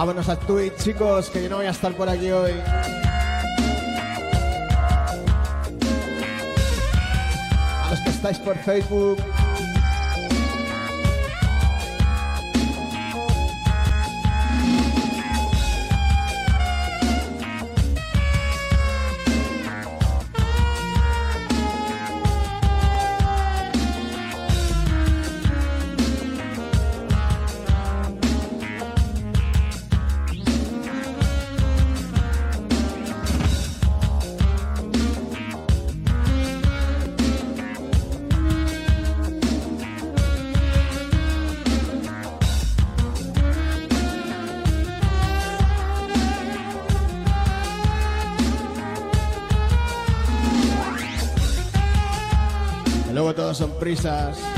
Vámonos a Twitch, chicos, que yo no voy a estar por aquí hoy. A los que estáis por Facebook. Todos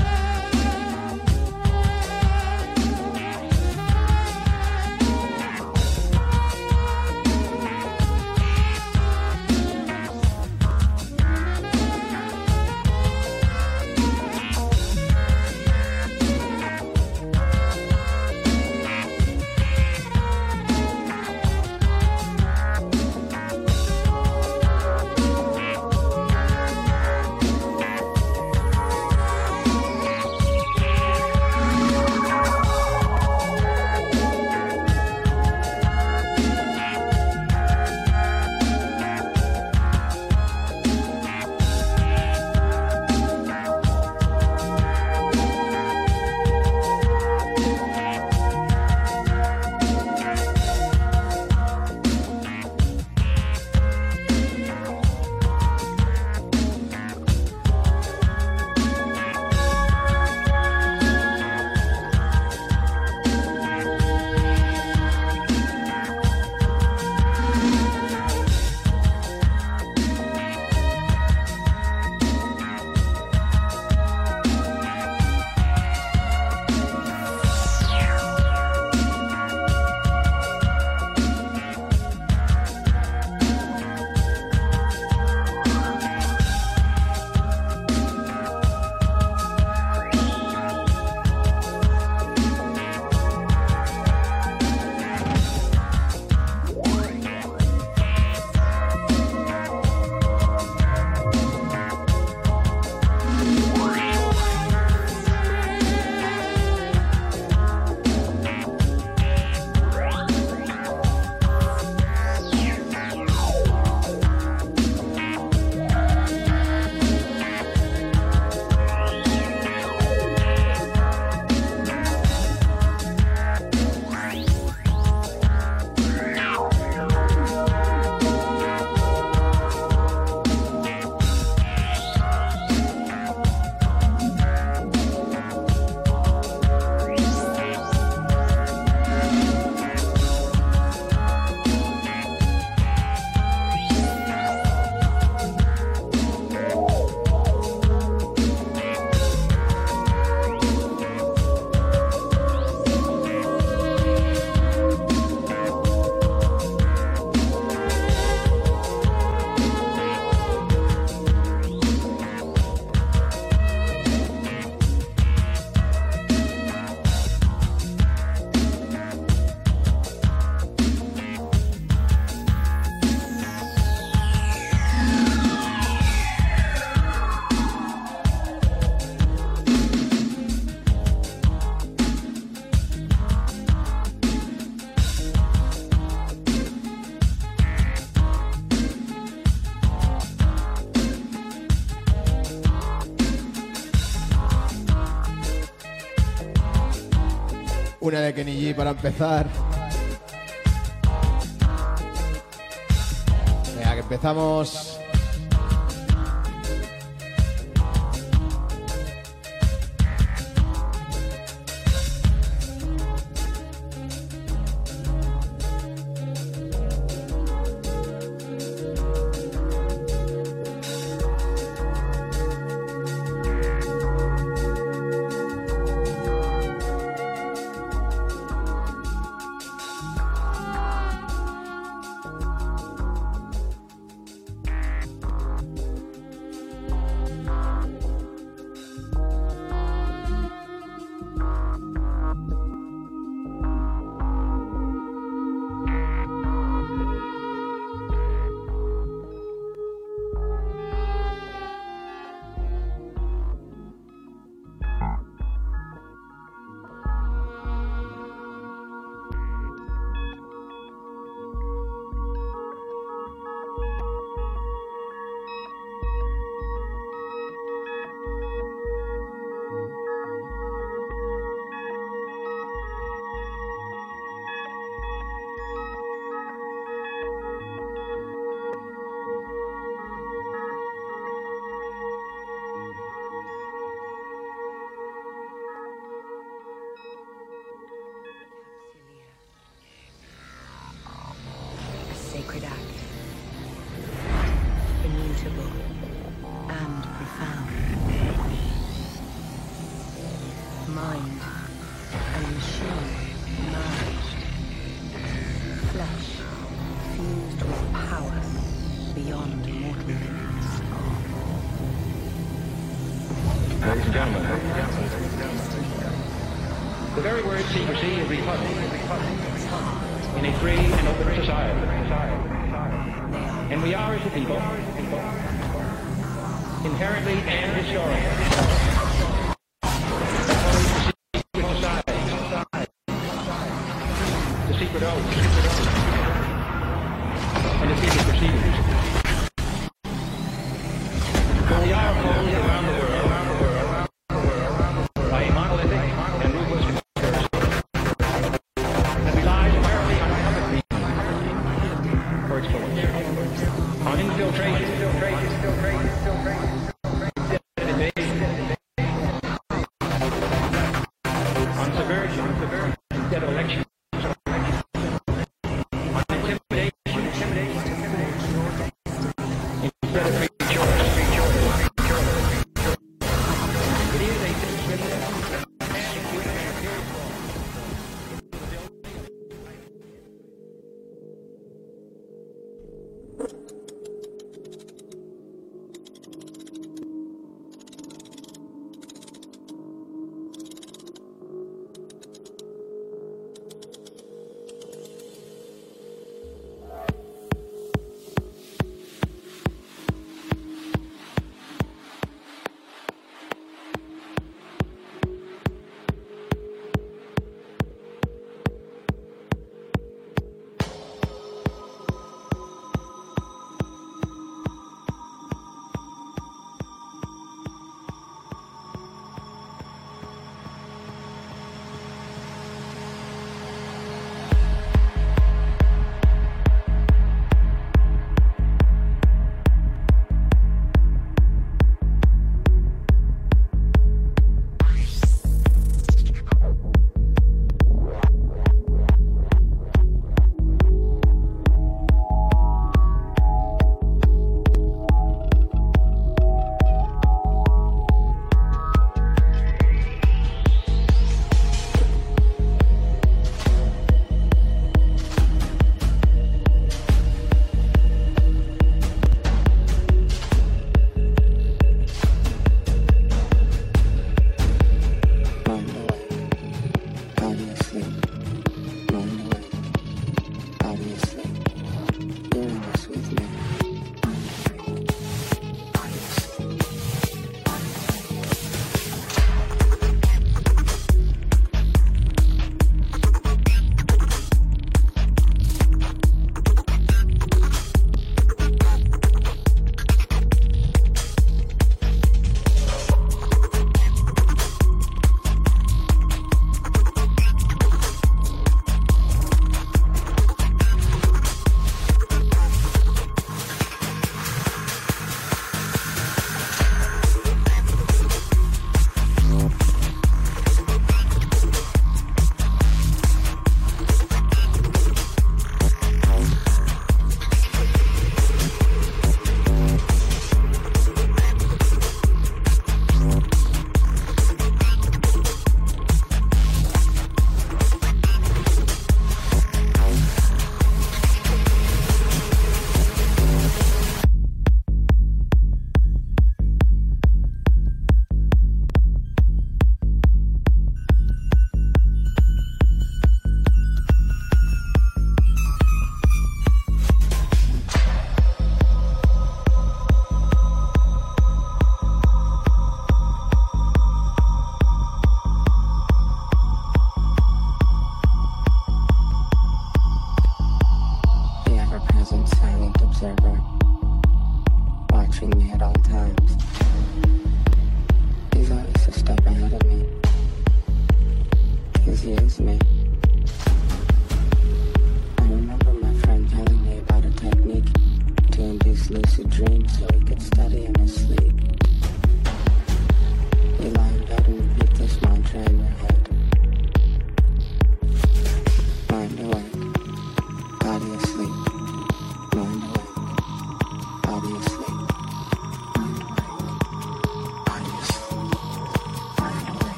Kenny G para empezar. Venga, que empezamos. see everybody.